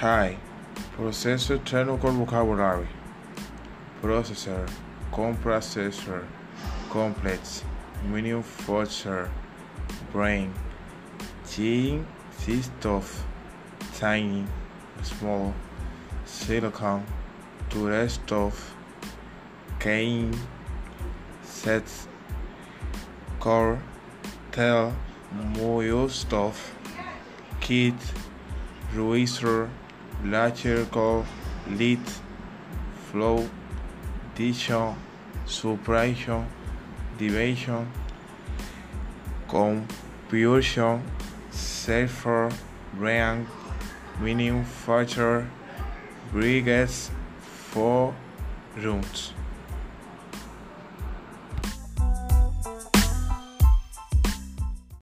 Hi. Processor technical vocabulary. Processor, coprocessor, complex, manufacturer, brain, gene, stuff, tiny, small, silicon, to rest of, cane, sets, core, tell, moyo stuff, kit, Ruizer, Lacherkov, Lit, Flow, Diction, Suppression, Division, Compulsion, Safer, Brand, Manufacture, Brigades, Forums.